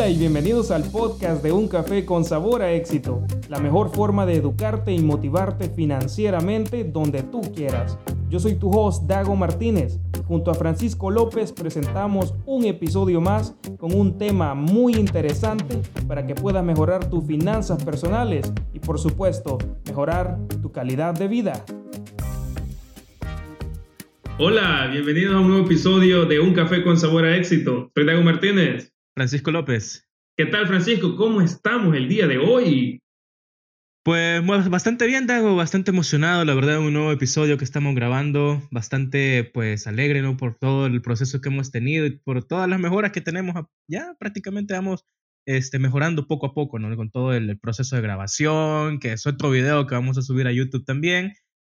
Hola y bienvenidos al podcast de Un Café con Sabor a Éxito, la mejor forma de educarte y motivarte financieramente donde tú quieras. Yo soy tu host Dago Martínez. Junto a Francisco López presentamos un episodio más con un tema muy interesante para que puedas mejorar tus finanzas personales y por supuesto mejorar tu calidad de vida. Hola, bienvenidos a un nuevo episodio de Un Café con Sabor a Éxito. Soy Dago Martínez. Francisco López. ¿Qué tal, Francisco? ¿Cómo estamos el día de hoy? Pues bastante bien, Dago, bastante emocionado, la verdad, un nuevo episodio que estamos grabando, bastante pues alegre, ¿no? Por todo el proceso que hemos tenido y por todas las mejoras que tenemos, ya prácticamente vamos este, mejorando poco a poco, ¿no? Con todo el proceso de grabación, que es otro video que vamos a subir a YouTube también,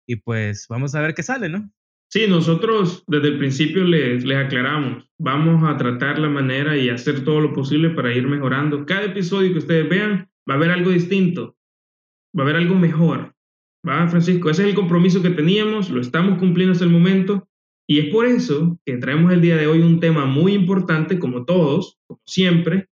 y pues vamos a ver qué sale, ¿no? Sí, nosotros desde el principio les, les aclaramos, vamos a tratar la manera y hacer todo lo posible para ir mejorando. Cada episodio que ustedes vean va a haber algo distinto, va a haber algo mejor. ¿Va, Francisco? Ese es el compromiso que teníamos, lo estamos cumpliendo hasta el momento y es por eso que traemos el día de hoy un tema muy importante, como todos, como siempre,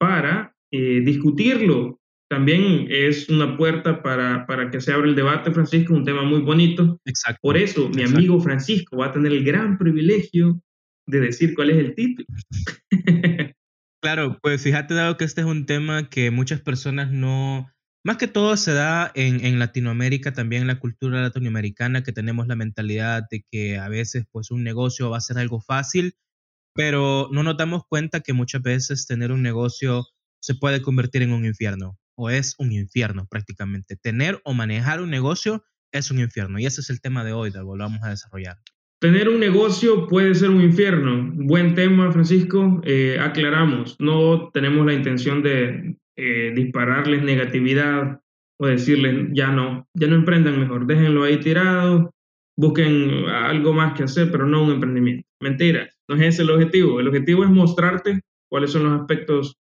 para eh, discutirlo, también es una puerta para, para, que se abra el debate, Francisco, un tema muy bonito. Exacto. Por eso, mi amigo Francisco va a tener el gran privilegio de decir cuál es el título. claro, pues fíjate, dado que este es un tema que muchas personas no, más que todo se da en, en, Latinoamérica, también en la cultura latinoamericana, que tenemos la mentalidad de que a veces pues un negocio va a ser algo fácil, pero no nos damos cuenta que muchas veces tener un negocio se puede convertir en un infierno o es un infierno prácticamente. Tener o manejar un negocio es un infierno y ese es el tema de hoy, de lo vamos a desarrollar. Tener un negocio puede ser un infierno. Buen tema, Francisco. Eh, aclaramos, no tenemos la intención de eh, dispararles negatividad o decirles ya no, ya no emprendan mejor, déjenlo ahí tirado, busquen algo más que hacer, pero no un emprendimiento. Mentira, no es ese el objetivo. El objetivo es mostrarte cuáles son los aspectos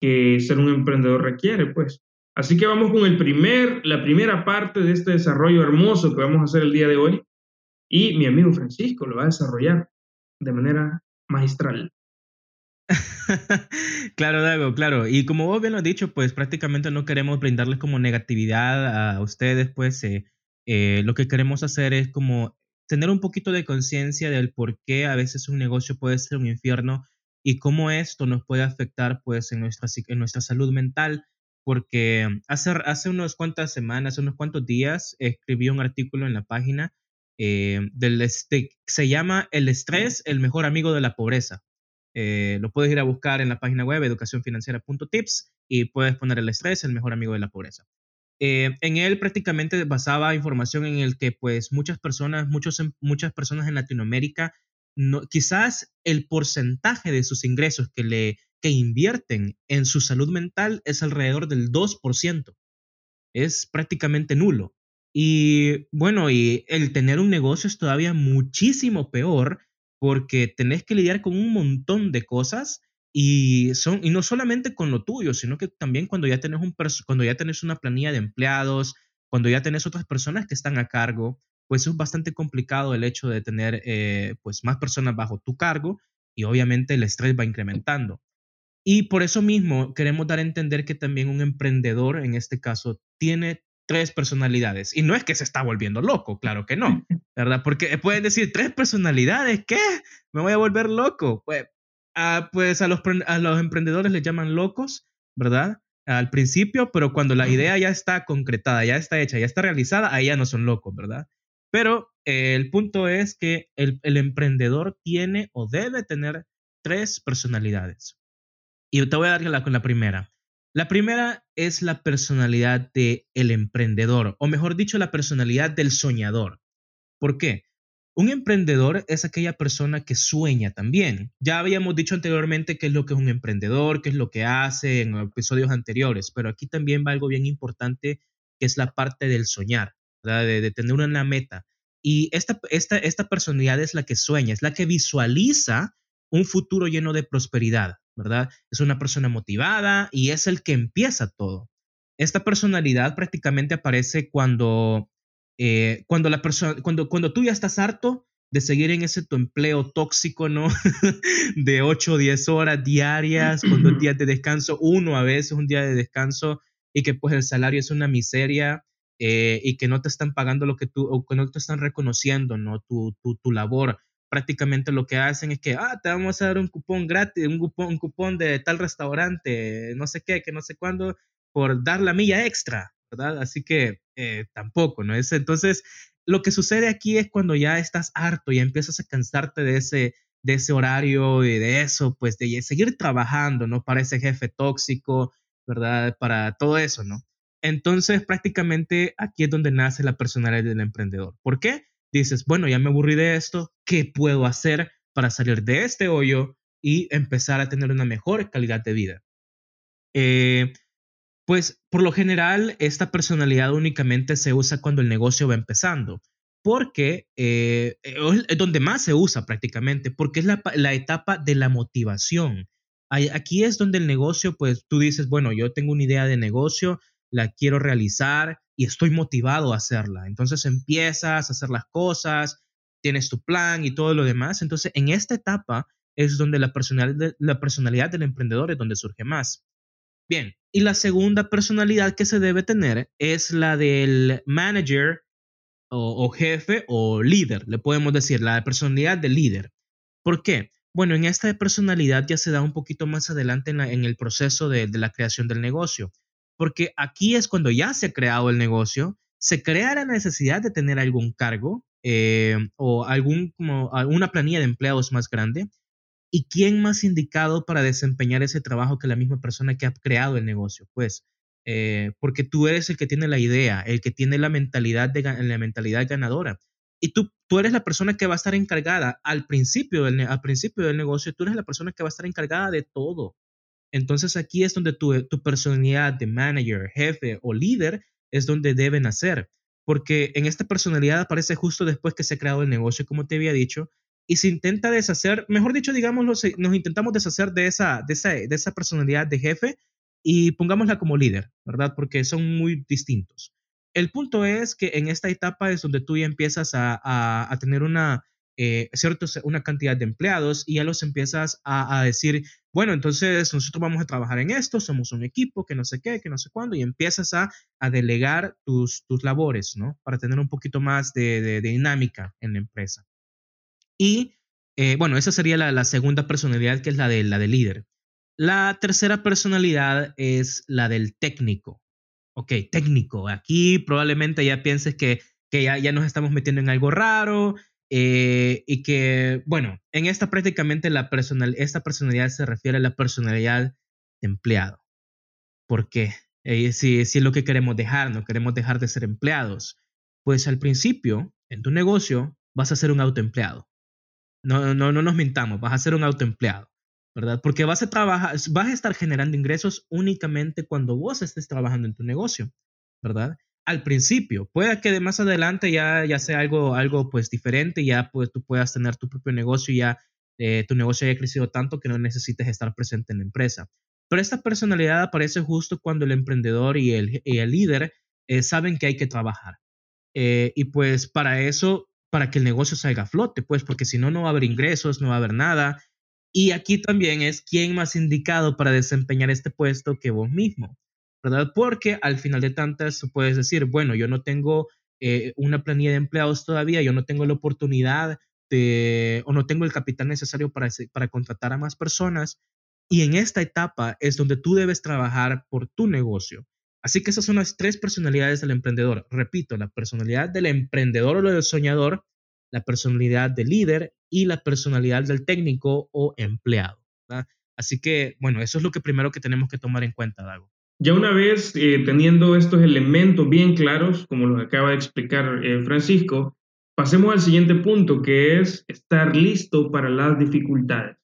que ser un emprendedor requiere, pues. Así que vamos con el primer, la primera parte de este desarrollo hermoso que vamos a hacer el día de hoy. Y mi amigo Francisco lo va a desarrollar de manera magistral. claro, Dago, claro. Y como vos bien lo has dicho, pues prácticamente no queremos brindarles como negatividad a ustedes, pues eh, eh, lo que queremos hacer es como tener un poquito de conciencia del por qué a veces un negocio puede ser un infierno y cómo esto nos puede afectar pues en nuestra, en nuestra salud mental, porque hace, hace unas cuantas semanas, unos cuantos días, escribí un artículo en la página eh, del este, se llama El estrés, el mejor amigo de la pobreza. Eh, lo puedes ir a buscar en la página web educacionfinanciera.tips y puedes poner el estrés, el mejor amigo de la pobreza. Eh, en él prácticamente basaba información en el que pues muchas personas, muchos, muchas personas en Latinoamérica quizás el porcentaje de sus ingresos que, le, que invierten en su salud mental es alrededor del 2%. Es prácticamente nulo. Y bueno, y el tener un negocio es todavía muchísimo peor porque tenés que lidiar con un montón de cosas y, son, y no solamente con lo tuyo, sino que también cuando ya, tenés un, cuando ya tenés una planilla de empleados, cuando ya tenés otras personas que están a cargo, pues es bastante complicado el hecho de tener eh, pues más personas bajo tu cargo y obviamente el estrés va incrementando. Y por eso mismo queremos dar a entender que también un emprendedor, en este caso, tiene tres personalidades. Y no es que se está volviendo loco, claro que no, ¿verdad? Porque pueden decir, tres personalidades, ¿qué? Me voy a volver loco. Pues, ah, pues a, los, a los emprendedores les llaman locos, ¿verdad? Al principio, pero cuando la idea ya está concretada, ya está hecha, ya está realizada, ahí ya no son locos, ¿verdad? Pero eh, el punto es que el, emprendedor tiene o debe tener tres personalidades. Y te voy a dar con la primera. La primera es la personalidad del el emprendedor, o mejor dicho, la personalidad del soñador. ¿Por qué? Un emprendedor es aquella persona que sueña también. Ya habíamos dicho anteriormente qué es lo que es un emprendedor, qué es lo que hace en episodios anteriores, pero aquí también va algo bien importante que es la parte del soñar de, tener una meta. Y esta, esta, esta personalidad es la que sueña, es la que visualiza un futuro lleno de prosperidad, ¿verdad? Es una persona motivada y es el que empieza todo. Esta personalidad prácticamente aparece cuando, eh, cuando, la cuando, cuando tú ya estás harto de seguir en ese tu empleo tóxico, ¿no? de 8 o 10 horas diarias, con dos días de descanso, uno a veces un día de descanso, y que pues el salario es una miseria eh, y que no te están pagando lo que tú, o que no te están reconociendo, ¿no? Tu, tu, tu labor. Prácticamente lo que hacen es que, ah, te vamos a dar un cupón gratis, un cupón, un cupón de tal restaurante, no sé qué, que no sé cuándo, por dar la milla extra, ¿verdad? Así que eh, tampoco, ¿no? Es, entonces, lo que sucede aquí es cuando ya estás harto, y empiezas a cansarte de ese, de ese horario y de eso, pues de seguir trabajando, ¿no? Para ese jefe tóxico, ¿verdad? Para todo eso, ¿no? Entonces, prácticamente aquí es donde nace la personalidad del emprendedor. ¿Por qué? Dices, bueno, ya me aburrí de esto, ¿qué puedo hacer para salir de este hoyo y empezar a tener una mejor calidad de vida? Eh, pues por lo general, esta personalidad únicamente se usa cuando el negocio va empezando, porque eh, es donde más se usa prácticamente, porque es la, la etapa de la motivación. Aquí es donde el negocio, pues tú dices, bueno, yo tengo una idea de negocio, la quiero realizar y estoy motivado a hacerla. Entonces empiezas a hacer las cosas, tienes tu plan y todo lo demás. Entonces en esta etapa es donde la personalidad, la personalidad del emprendedor es donde surge más. Bien, y la segunda personalidad que se debe tener es la del manager o, jefe o líder, le podemos decir, la personalidad del líder. ¿Por qué? Bueno, en esta personalidad ya se da un poquito más adelante en, el proceso de, la creación del negocio, porque aquí es cuando ya se ha creado el negocio, se crea la necesidad de tener algún cargo eh, o algún, como, alguna planilla de empleados más grande. ¿Y quién más indicado para desempeñar ese trabajo que la misma persona que ha creado el negocio? Pues eh, porque tú eres el que tiene la idea, el que tiene la mentalidad, de, la mentalidad ganadora. Y tú, tú eres la persona que va a estar encargada al principio, al principio del negocio, tú eres la persona que va a estar encargada de todo. Entonces aquí es donde tu, tu personalidad de manager, jefe o líder es donde debe nacer. Porque en esta personalidad aparece justo después que se ha creado el negocio, como te había dicho, y se intenta deshacer, mejor dicho, digámoslo, nos intentamos deshacer de esa, de esa, de esa personalidad de jefe y pongámosla como líder, ¿verdad? Porque son muy distintos. El punto es que en esta etapa es donde tú ya empiezas a, tener una, eh, una cantidad de empleados y ya los empiezas a, decir, bueno, entonces nosotros vamos a trabajar en esto, somos un equipo, que no sé qué, que no sé cuándo, y empiezas a, delegar tus, labores, ¿no? Para tener un poquito más de, dinámica en la empresa. Y eh, bueno, esa sería la, segunda personalidad, que es la de, la de líder. La tercera personalidad es la del técnico ok, técnico. Aquí probablemente ya pienses que, que ya, ya nos estamos metiendo en algo raro eh, y que, bueno, en esta prácticamente la personal, esta personalidad se refiere a la personalidad de empleado. ¿Por qué? Eh, si, si es lo que queremos dejar, no queremos dejar de ser empleados. Pues al principio, en tu negocio, vas a ser un autoempleado. No, no, no nos mintamos, vas a ser un autoempleado. ¿verdad? Porque vas a trabajar, vas a estar generando ingresos únicamente cuando vos estés trabajando en tu negocio, ¿verdad? Al principio, puede que de más adelante ya, sea algo, algo pues diferente, ya pues tú puedas tener tu propio negocio y ya eh, tu negocio haya crecido tanto que no necesites estar presente en la empresa. Pero esta personalidad aparece justo cuando el emprendedor y el, el líder eh, saben que hay que trabajar. Eh, y pues para eso, para que el negocio salga a flote, pues porque si no, no va a haber ingresos, no va a haber nada y aquí también es quién más indicado para desempeñar este puesto que vos mismo, ¿verdad? Porque al final de tantas puedes decir, bueno, yo no tengo eh, una planilla de empleados todavía, yo no tengo la oportunidad de, o no tengo el capital necesario para, para contratar a más personas. Y en esta etapa es donde tú debes trabajar por tu negocio. Así que esas son las tres personalidades del emprendedor. Repito, la personalidad del emprendedor o del soñador, la personalidad del líder y la personalidad del técnico o empleado. Así que, bueno, eso es lo que primero que tenemos que tomar en cuenta, Dago. Ya una vez eh, teniendo estos elementos bien claros, como los acaba de explicar eh, Francisco, pasemos al siguiente punto, que es estar listo para las dificultades.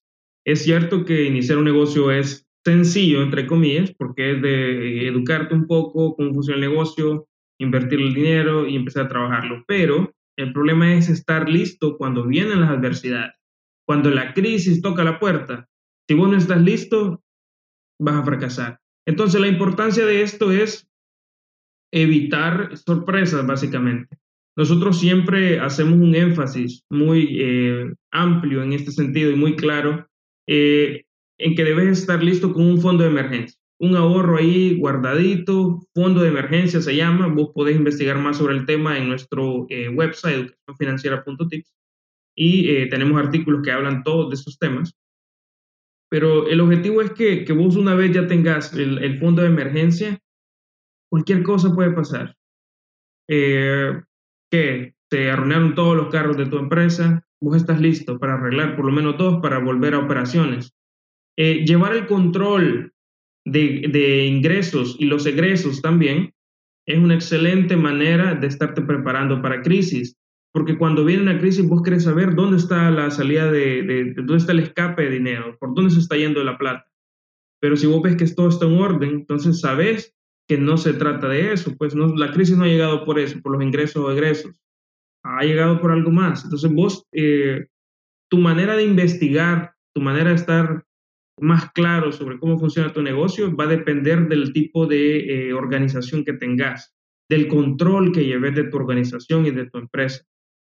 Es cierto que iniciar un negocio es sencillo, entre comillas, porque es de educarte un poco cómo funciona el negocio, invertir el dinero y empezar a trabajarlo, pero el problema es estar listo cuando vienen las adversidades, cuando la crisis toca la puerta. Si vos no estás listo, vas a fracasar. Entonces la importancia de esto es evitar sorpresas, básicamente. nosotros siempre hacemos un énfasis muy eh, amplio en este sentido y muy claro eh, en que debes estar listo con un fondo de emergencia. Un ahorro ahí guardadito, fondo de emergencia se llama. Vos podés investigar más sobre el tema en nuestro eh, website educacionfinanciera.tips y tenemos artículos que hablan todos de esos temas. Pero el objetivo es que, que vos una vez ya tengas el, el, fondo de emergencia, cualquier cosa puede pasar. Eh, que se arruinaron todos los carros de tu empresa, vos estás listo para arreglar por lo menos dos para volver a operaciones. Eh, llevar el control de, de, ingresos y los egresos también es una excelente manera de estarte preparando para crisis, porque cuando viene una crisis vos querés saber dónde está la salida de, de, de dónde está el escape de dinero, por dónde se está yendo la plata. Pero si vos ves que todo está en orden, entonces sabes que no se trata de eso, pues no, la crisis no ha llegado por eso, por los ingresos o egresos, ha llegado por algo más. Entonces vos, eh, tu manera de investigar, tu manera de estar más claro sobre cómo funciona tu negocio va a depender del tipo de eh, organización que tengas, del control que lleves de tu organización y de tu empresa.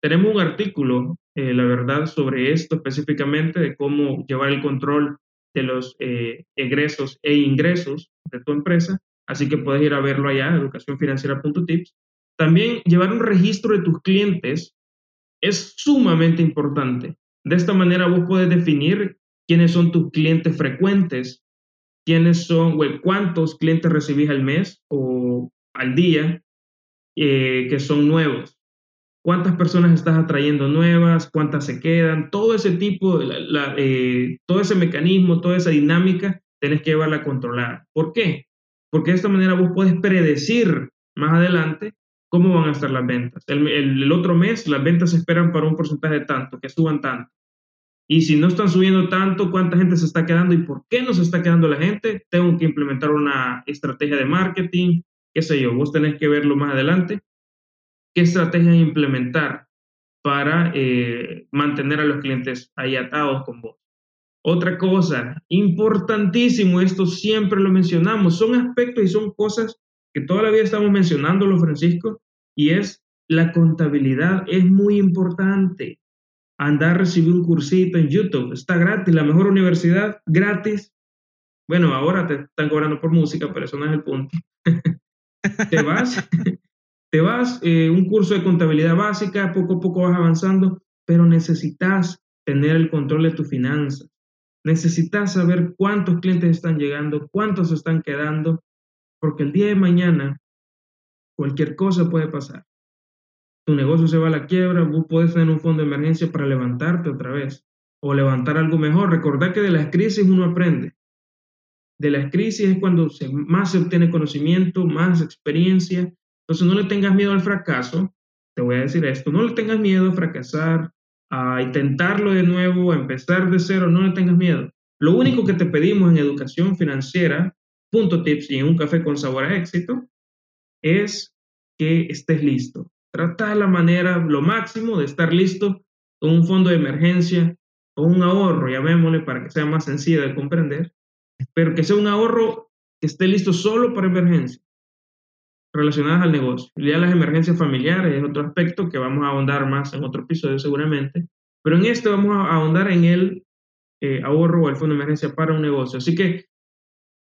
Tenemos un artículo, eh, la verdad, sobre esto específicamente, de cómo llevar el control de los egresos e ingresos de tu empresa Así que puedes ir a verlo allá, educacionfinanciera.tips. También llevar un registro de tus clientes es sumamente importante. De esta manera vos puedes definir quiénes son tus clientes frecuentes, quiénes son, cuántos clientes recibís al mes o al día eh, que son nuevos, cuántas personas estás atrayendo nuevas, cuántas se quedan, todo ese tipo, eh, todo ese mecanismo, toda esa dinámica, tenés que llevarla a controlar. ¿Por qué? porque de esta manera vos puedes predecir más adelante cómo van a estar las ventas. El, otro mes las ventas se esperan para un porcentaje tanto, que suban tanto. Y si no están subiendo tanto, ¿cuánta gente se está quedando y por qué no se está quedando la gente? Tengo que implementar una estrategia de marketing, qué sé yo, vos tenés que verlo más adelante. ¿Qué estrategia implementar para eh, mantener a los clientes ahí atados con vos? Otra cosa, importantísimo, esto siempre lo mencionamos, son aspectos y son cosas que todavía estamos mencionando, los Francisco, y es la contabilidad es muy importante. Andar a recibir un cursito en YouTube, está gratis, la mejor universidad, gratis. Bueno, ahora te están cobrando por música, pero eso no es el punto. te vas, te vas, eh, un curso de contabilidad básica, poco a poco vas avanzando, pero necesitas tener el control de tus finanzas. Necesitas saber cuántos clientes están llegando, cuántos están quedando, porque el día de mañana cualquier cosa puede pasar. Tu negocio se va a la quiebra, vos puedes tener un fondo de emergencia para levantarte otra vez o levantar algo mejor. Recordad que de las crisis uno aprende. De las crisis es cuando más se obtiene conocimiento, más experiencia. Entonces no le tengas miedo al fracaso. Te voy a decir esto, no le tengas miedo a fracasar, a intentarlo de nuevo, a empezar de cero, no le tengas miedo. Lo único que te pedimos en educación financiera, punto tips y en un café con sabor a éxito, es que estés listo. Trata la manera, lo máximo de estar listo con un fondo de emergencia o un ahorro, llamémosle para que sea más sencillo de comprender, pero que sea un ahorro que esté listo solo para emergencia relacionadas al negocio. Ya las emergencias familiares es otro aspecto que vamos a ahondar más en otro episodio seguramente, pero en este vamos a ahondar en el eh, ahorro o el fondo de emergencia para un negocio. Así que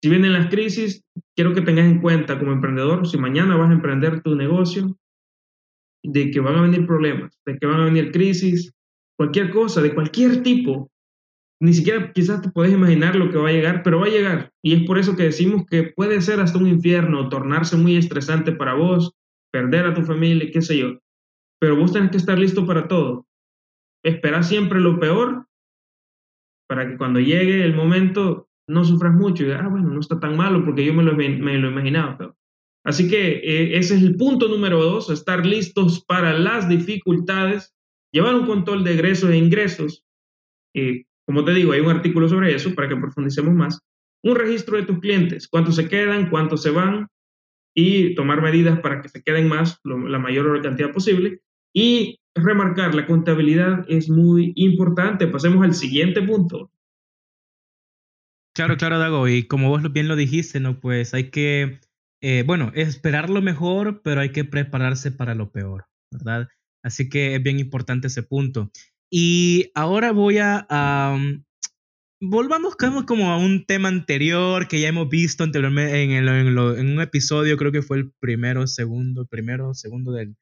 si vienen las crisis, quiero que tengas en cuenta como emprendedor, si mañana vas a emprender tu negocio, de que van a venir problemas, de que van a venir crisis, cualquier cosa, de cualquier tipo, ni siquiera quizás te puedes imaginar lo que va a llegar, pero va a llegar. Y es por eso que decimos que puede ser hasta un infierno, tornarse muy estresante para vos, perder a tu familia, qué sé yo. Pero vos tenés que estar listo para todo. Esperar siempre lo peor para que cuando llegue el momento no sufras mucho y ah, bueno, no está tan malo porque yo me lo, me lo imaginaba. Así que eh, ese es el punto número dos, estar listos para las dificultades, llevar un control de egresos e ingresos, eh, como te digo, hay un artículo sobre eso para que profundicemos más. Un registro de tus clientes, cuántos se quedan, cuántos se van y tomar medidas para que se queden más, la mayor cantidad posible. Y remarcar, la contabilidad es muy importante. Pasemos al siguiente punto. Claro, claro, Dago. Y como vos bien lo dijiste, ¿no? Pues hay que, eh, bueno, esperar lo mejor, pero hay que prepararse para lo peor. ¿verdad? Así que es bien importante ese punto. Y ahora voy a... volvamos como a un tema anterior que ya hemos visto anteriormente en, en, un episodio, creo que fue el primero, segundo, primero, segundo del,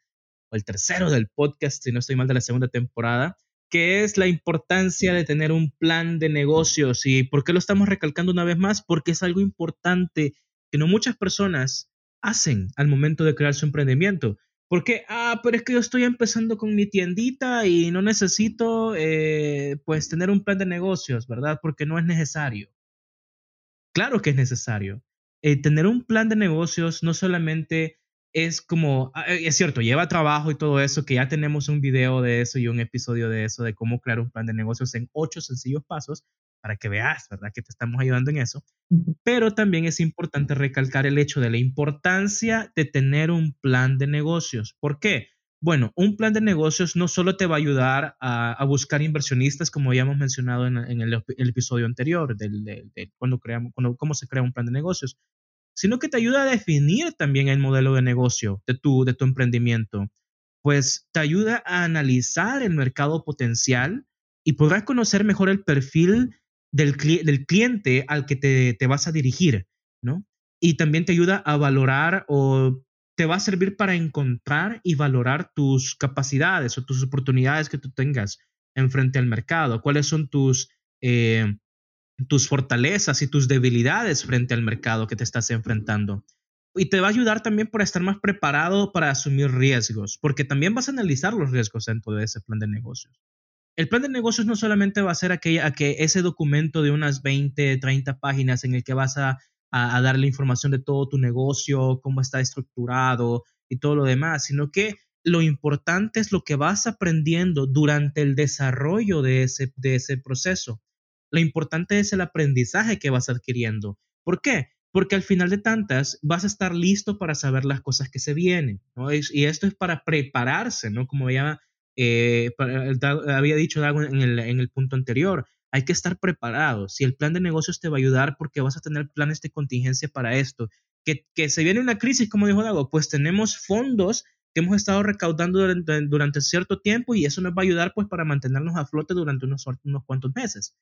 o el tercero del podcast, si no estoy mal, de la segunda temporada, que es la importancia de tener un plan de negocios. ¿Y por qué lo estamos recalcando una vez más? Porque es algo importante que no muchas personas hacen al momento de crear su emprendimiento. Porque, ah, pero es que yo estoy empezando con mi tiendita y no necesito, eh, pues, tener un plan de negocios, ¿verdad? Porque no es necesario. Claro que es necesario. Eh, tener un plan de negocios no solamente es como, ah, eh, es cierto, lleva trabajo y todo eso, que ya tenemos un video de eso y un episodio de eso, de cómo crear un plan de negocios en ocho sencillos pasos para que veas, ¿verdad? Que te estamos ayudando en eso. Pero también es importante recalcar el hecho de la importancia de tener un plan de negocios. ¿Por qué? Bueno, un plan de negocios no solo te va a ayudar a, buscar inversionistas, como ya hemos mencionado en, el, episodio anterior, del, cuando creamos, cuando, cómo se crea un plan de negocios, sino que te ayuda a definir también el modelo de negocio de tu, de tu emprendimiento. Pues te ayuda a analizar el mercado potencial y podrás conocer mejor el perfil del, cliente al que te, te, vas a dirigir, ¿no? Y también te ayuda a valorar o te va a servir para encontrar y valorar tus capacidades o tus oportunidades que tú tengas enfrente al mercado, cuáles son tus, eh, tus fortalezas y tus debilidades frente al mercado que te estás enfrentando. Y te va a ayudar también para estar más preparado para asumir riesgos, porque también vas a analizar los riesgos dentro de ese plan de negocios. El plan de negocios no solamente va a ser aquella, que ese documento de unas 20, 30 páginas en el que vas a, a, a darle información de todo tu negocio, cómo está estructurado y todo lo demás, sino que lo importante es lo que vas aprendiendo durante el desarrollo de ese, de ese proceso. Lo importante es el aprendizaje que vas adquiriendo. ¿Por qué? Porque al final de tantas vas a estar listo para saber las cosas que se vienen. Y esto es para prepararse, ¿no? Como ya eh, había dicho en el, en el punto anterior, hay que estar preparado. Si el plan de negocios te va a ayudar porque vas a tener planes de contingencia para esto. Que, que se viene una crisis, como dijo Dago, pues tenemos fondos que hemos estado recaudando durante, durante, cierto tiempo y eso nos va a ayudar pues para mantenernos a flote durante unos, unos cuantos meses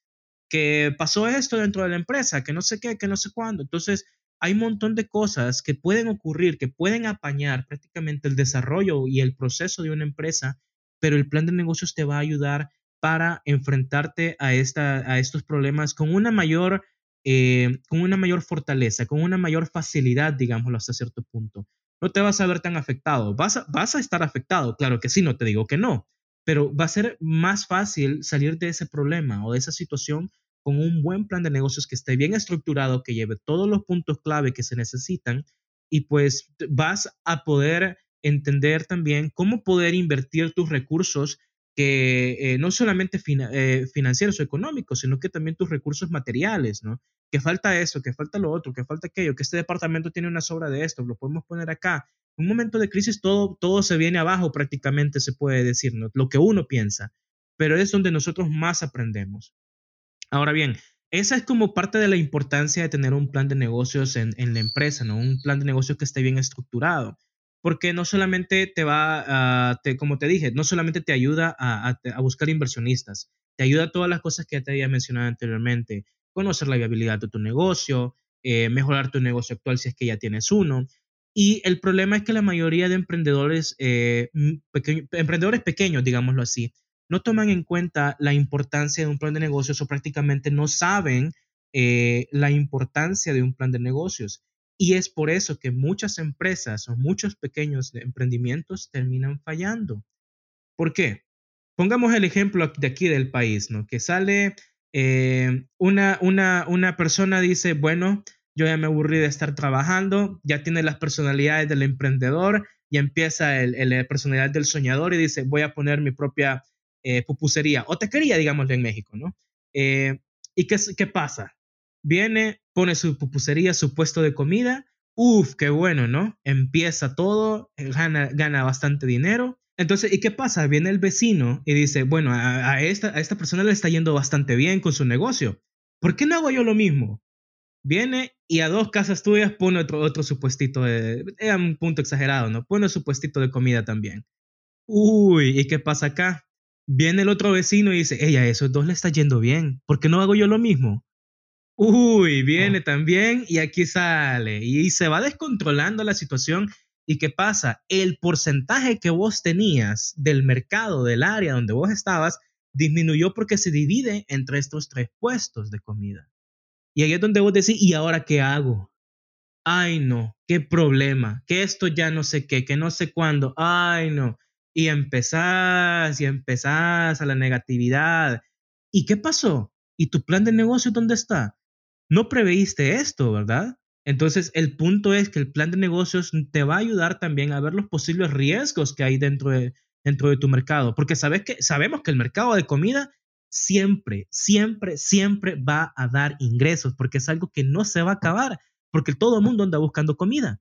que pasó esto dentro de la empresa, que no sé qué, que no sé cuándo. Entonces, hay un montón de cosas que pueden ocurrir, que pueden apañar prácticamente el desarrollo y el proceso de una empresa, pero el plan de negocios te va a ayudar para enfrentarte a, esta, a estos problemas con una mayor, eh, con una mayor fortaleza, con una mayor facilidad, digámoslo hasta cierto punto. No te vas a ver tan afectado. Vas vas a estar afectado, claro que sí, no te digo que no, pero va a ser más fácil salir de ese problema o de esa situación con un buen plan de negocios que esté bien estructurado, que lleve todos los puntos clave que se necesitan y pues vas a poder entender también cómo poder invertir tus recursos que eh, no solamente eh, financieros o económicos, sino que también tus recursos materiales, ¿no? Que falta eso, que falta lo otro, que falta aquello, que este departamento tiene una sobra de esto, lo podemos poner acá. En un momento de crisis todo, todo se viene abajo prácticamente, se puede decir, ¿no? Lo que uno piensa, pero es donde nosotros más aprendemos. Ahora bien, esa es como parte de la importancia de tener un plan de negocios en, la empresa, ¿no? Un plan de negocios que esté bien estructurado. Porque no solamente te va, a, como te dije, no solamente te ayuda a, buscar inversionistas, te ayuda a todas las cosas que ya te había mencionado anteriormente. Conocer la viabilidad de tu negocio, eh, mejorar tu negocio actual si es que ya tienes uno. Y el problema es que la mayoría de emprendedores, eh, emprendedores pequeños, digámoslo así, no toman en cuenta la importancia de un plan de negocios o prácticamente no saben eh, la importancia de un plan de negocios. Y es por eso que muchas empresas o muchos pequeños emprendimientos terminan fallando. ¿Por qué? Pongamos el ejemplo de aquí del país, ¿no? Que sale eh, una, una, una persona dice, bueno, yo ya me aburrí de estar trabajando, ya tiene las personalidades del emprendedor, y empieza el, la personalidad del soñador y dice, voy a poner mi propia eh, pupusería o taquería, digámoslo en México, ¿no? Eh, ¿Y qué, qué pasa? Viene, pone su pupusería, su puesto de comida, ¡Uf, qué bueno, ¿no? Empieza todo, gana, gana bastante dinero. Entonces, ¿y qué pasa? Viene el vecino y dice, bueno, a, esta, a esta persona le está yendo bastante bien con su negocio. ¿Por qué no hago yo lo mismo? Viene y a dos casas tuyas pone otro, otro supuestito, de, un punto exagerado, ¿no? Pone su puestito de comida también. Uy, ¿y qué pasa acá? Viene el otro vecino y dice, ella, a esos dos le está yendo bien, ¿por qué no hago yo lo mismo? Uy, viene Ah. también y aquí sale. Y se va descontrolando la situación. ¿Y qué pasa? El porcentaje que vos tenías del mercado, del área donde vos estabas, disminuyó porque se divide entre estos tres puestos de comida. Y ahí es donde vos decís, ¿y ahora qué hago? Ay, no, qué problema, que esto ya no sé qué, que no sé cuándo, ay, no. Y empezás y empezás a la negatividad. ¿Y qué pasó? ¿Y tu plan de negocio dónde está? No preveíste esto, ¿verdad? Entonces, el punto es que el plan de negocios te va a ayudar también a ver los posibles riesgos que hay dentro de, dentro de tu mercado, porque sabes que, sabemos que el mercado de comida siempre, siempre, siempre va a dar ingresos, porque es algo que no se va a acabar, porque todo el mundo anda buscando comida.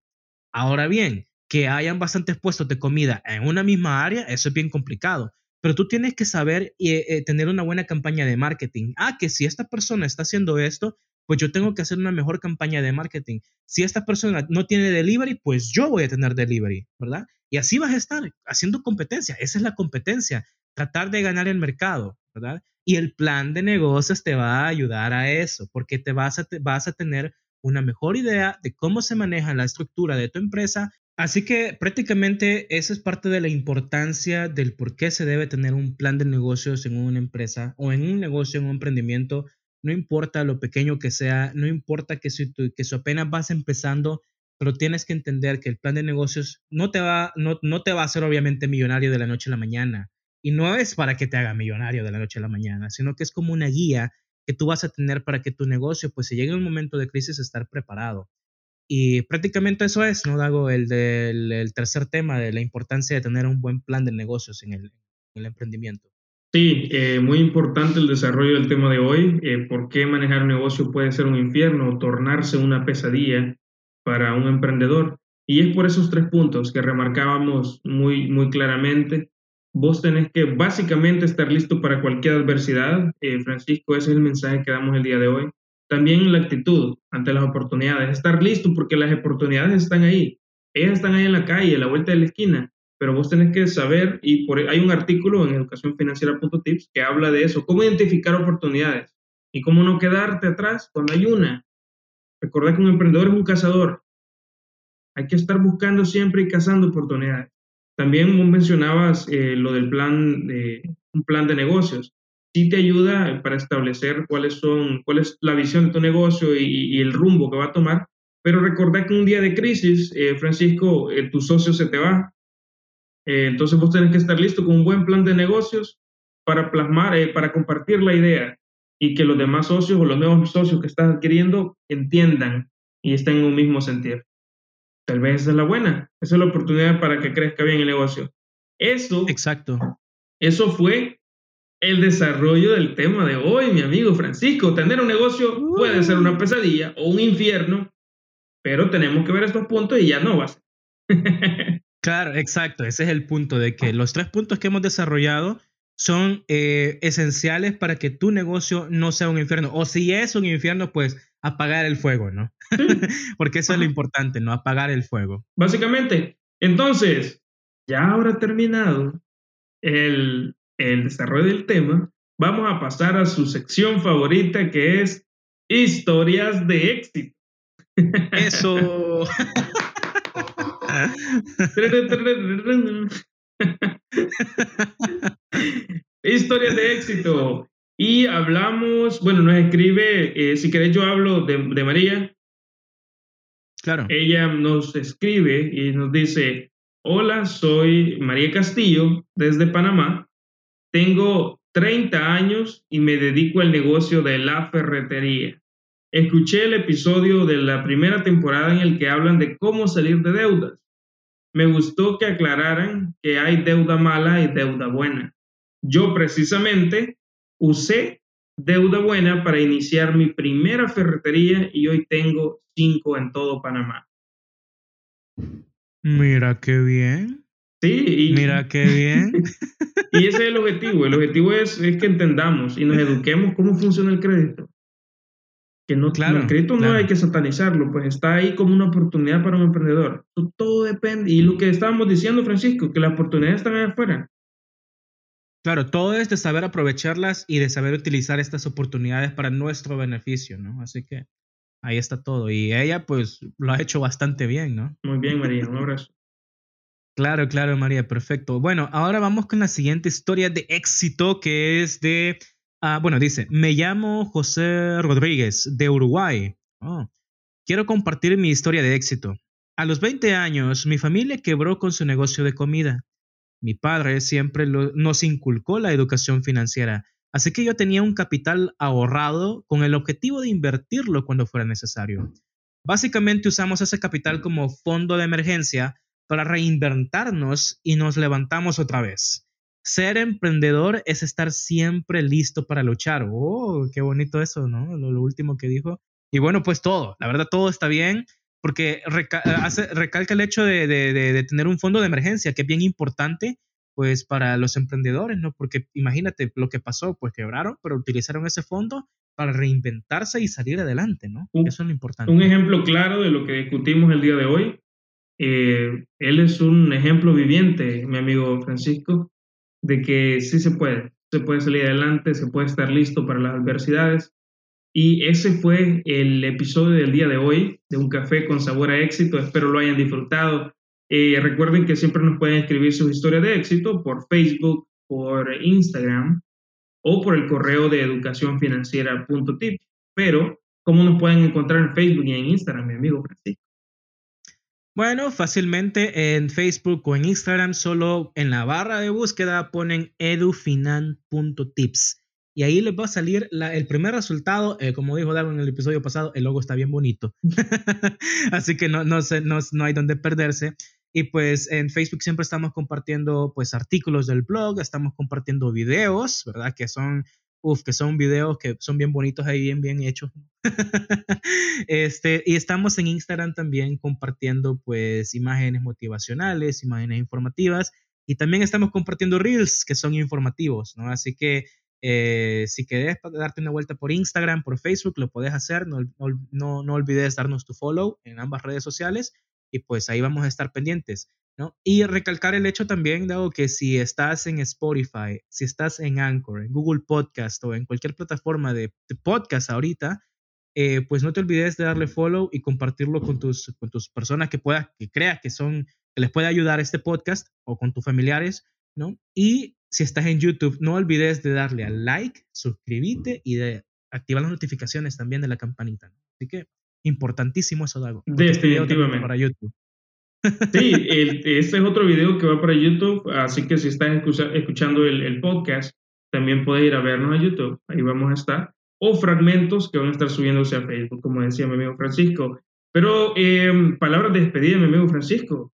Ahora bien, que hayan bastantes puestos de comida en una misma área, eso es bien complicado. Pero tú tienes que saber y eh, tener una buena campaña de marketing. Ah, que si esta persona está haciendo esto, pues yo tengo que hacer una mejor campaña de marketing. Si esta persona no tiene delivery, pues yo voy a tener delivery, ¿verdad? Y así vas a estar haciendo competencia. Esa es la competencia, tratar de ganar el mercado, ¿verdad? Y el plan de negocios te va a ayudar a eso, porque te vas a, vas a tener una mejor idea de cómo se maneja la estructura de tu empresa. Así que prácticamente esa es parte de la importancia del por qué se debe tener un plan de negocios en una empresa o en un negocio, en un emprendimiento. No importa lo pequeño que sea, no importa que si, tú, que si apenas vas empezando, pero tienes que entender que el plan de negocios no te, va, no, no te va a hacer obviamente millonario de la noche a la mañana. Y no es para que te haga millonario de la noche a la mañana, sino que es como una guía que tú vas a tener para que tu negocio, pues si llega un momento de crisis, estar preparado. Y prácticamente eso es, ¿no, Dago? El del el tercer tema de la importancia de tener un buen plan de negocios en el, en el emprendimiento. Sí, eh, muy importante el desarrollo del tema de hoy. Eh, ¿Por qué manejar un negocio puede ser un infierno o tornarse una pesadilla para un emprendedor? Y es por esos tres puntos que remarcábamos muy, muy claramente. Vos tenés que básicamente estar listo para cualquier adversidad. Eh, Francisco, ese es el mensaje que damos el día de hoy. También la actitud ante las oportunidades. Estar listo porque las oportunidades están ahí. Ellas están ahí en la calle, a la vuelta de la esquina pero vos tenés que saber, y hay un artículo en educacionfinanciera.tips que habla de eso, cómo identificar oportunidades y cómo no quedarte atrás cuando hay una. Recordad que un emprendedor es un cazador. Hay que estar buscando siempre y cazando oportunidades. También vos mencionabas eh, lo del plan de un plan de negocios. Sí te ayuda para establecer cuáles son, cuál es la visión de tu negocio y, y el rumbo que va a tomar. Pero recordad que un día de crisis, eh, Francisco, eh, tu socio se te va, eh, entonces vos tenés que estar listo con un buen plan de negocios para plasmar, eh, para compartir la idea y que los demás socios o los nuevos socios que estás adquiriendo entiendan y estén en un mismo sentir. Tal vez esa es la buena, esa es la oportunidad para que crezca bien el negocio. Eso, Exacto. eso fue el desarrollo del tema de hoy, mi amigo Francisco. Tener un negocio puede ser una pesadilla o un infierno, pero tenemos que ver estos puntos y ya no va a ser. Claro, exacto. Ese es el punto de que los tres puntos que hemos desarrollado son eh, esenciales para que tu negocio no sea un infierno. O si es un infierno, pues apagar el fuego, ¿no? Porque eso es lo importante, ¿no? Apagar el fuego. Básicamente, entonces, ya ahora terminado el, el desarrollo del tema, vamos a pasar a su sección favorita que es historias de éxito. Eso. Historias de éxito. Y hablamos, bueno, nos escribe, eh, si querés yo hablo de, de María. Claro. Ella nos escribe y nos dice, hola, soy María Castillo desde Panamá. Tengo 30 años y me dedico al negocio de la ferretería. Escuché el episodio de la primera temporada en el que hablan de cómo salir de deudas. Me gustó que aclararan que hay deuda mala y deuda buena. Yo precisamente usé deuda buena para iniciar mi primera ferretería y hoy tengo cinco en todo Panamá. Mira qué bien. Sí, y, Mira qué bien. y ese es el objetivo. El objetivo es, es que entendamos y nos eduquemos cómo funciona el crédito. Que no, Claro, el crédito no hay que satanizarlo, pues está ahí como una oportunidad para un emprendedor. Todo depende. Y lo que estábamos diciendo, Francisco, que las oportunidades están allá afuera. Claro, todo es de saber aprovecharlas y de saber utilizar estas oportunidades para nuestro beneficio, ¿no? Así que ahí está todo. Y ella, pues, lo ha hecho bastante bien, ¿no? Muy bien, María, un abrazo. Claro, claro, María, perfecto. Bueno, ahora vamos con la siguiente historia de éxito que es de, ah, bueno, dice, me llamo José Rodríguez de Uruguay. Oh, quiero compartir mi historia de éxito. A los 20 años, mi familia quebró con su negocio de comida. Mi padre siempre nos inculcó la educación financiera, así que yo tenía un capital ahorrado con el objetivo de invertirlo cuando fuera necesario. Básicamente usamos ese capital como fondo de emergencia para reinventarnos y nos levantamos otra vez. Ser emprendedor es estar siempre listo para luchar. Oh, qué bonito eso, ¿no? Lo, lo último que dijo. Y bueno, pues todo, la verdad todo está bien porque reca hace, recalca el hecho de, de, de, de, tener un fondo de emergencia, que es bien importante, pues para los emprendedores, ¿no? Porque imagínate lo que pasó, pues quebraron, pero utilizaron ese fondo para reinventarse y salir adelante, ¿no? Un, Eso es lo importante. Un ejemplo claro de lo que discutimos el día de hoy. Eh, él es un ejemplo viviente, mi amigo Francisco, de que sí se puede, se puede salir adelante, se puede estar listo para las adversidades. Y ese fue el episodio del día de hoy de Un Café con Sabor a Éxito. Espero lo hayan disfrutado. Eh, recuerden que siempre nos pueden escribir sus historias de éxito por Facebook, por Instagram o por el correo de educacionfinanciera.tip. Pero, ¿cómo nos pueden encontrar en Facebook y en Instagram, mi amigo Francisco? Bueno, fácilmente en Facebook o en Instagram, solo en la barra de búsqueda ponen edufinan.tips y ahí les va a salir el primer resultado. Eh, como dijo Dago en el episodio pasado, el logo está bien bonito. Así que no, no, sé, no, no hay donde perderse. Y pues en Facebook siempre estamos compartiendo pues artículos del blog, estamos compartiendo videos, ¿verdad? Que son, uf, que son videos que son bien bonitos ahí, bien, bien hechos. este, y estamos en Instagram también compartiendo pues imágenes motivacionales, imágenes informativas y también estamos compartiendo reels que son informativos, ¿no? Así que eh, si querés darte una vuelta por Instagram, por Facebook, lo puedes hacer. No, no, no olvides darnos tu follow en ambas redes sociales y pues ahí vamos a estar pendientes. ¿No? Y recalcar el hecho también, dado que si estás en Spotify, si estás en Anchor, en Google Podcast o en cualquier plataforma de, de podcast ahorita, eh, pues no te olvides de darle follow y compartirlo con tus, con tus personas que puedas, que creas que son, que les puede ayudar este podcast o con tus familiares, ¿no? Y si estás en YouTube, no olvides de darle al like, suscribirte y de activar las notificaciones también de la campanita. ¿no? Así que importantísimo eso, Dago. Definitivamente. Este para YouTube. Sí, el, este es otro video que va para YouTube, así que si estás escuchando el, el, podcast, también puedes ir a vernos a YouTube, ahí vamos a estar, o fragmentos que van a estar subiéndose a Facebook, como decía mi amigo Francisco. Pero eh, palabras de despedida, mi amigo Francisco.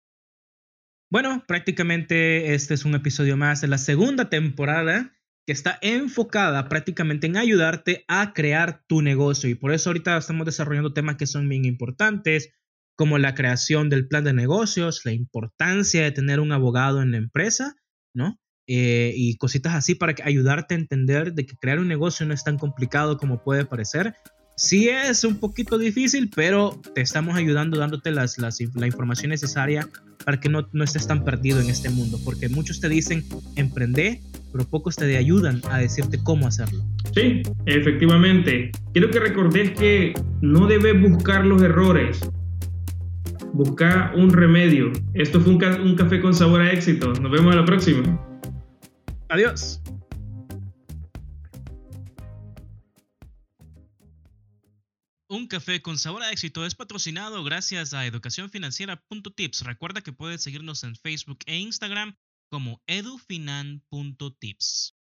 Bueno, prácticamente este es un episodio más de la segunda temporada que está enfocada prácticamente en ayudarte a crear tu negocio y por eso ahorita estamos desarrollando temas que son bien importantes como la creación del plan de negocios, la importancia de tener un abogado en la empresa, ¿no? Eh, y cositas así para que ayudarte a entender de que crear un negocio no es tan complicado como puede parecer. Sí es un poquito difícil, pero te estamos ayudando dándote las, las, la información necesaria para que no, no estés tan perdido en este mundo, porque muchos te dicen emprende, pero pocos te ayudan a decirte cómo hacerlo. Sí, efectivamente. Quiero que recordes que no debes buscar los errores, busca un remedio. Esto fue un, ca un café con sabor a éxito. Nos vemos a la próxima. Adiós. Un café con sabor a éxito es patrocinado gracias a educacionfinanciera.tips. Recuerda que puedes seguirnos en Facebook e Instagram como edufinan.tips.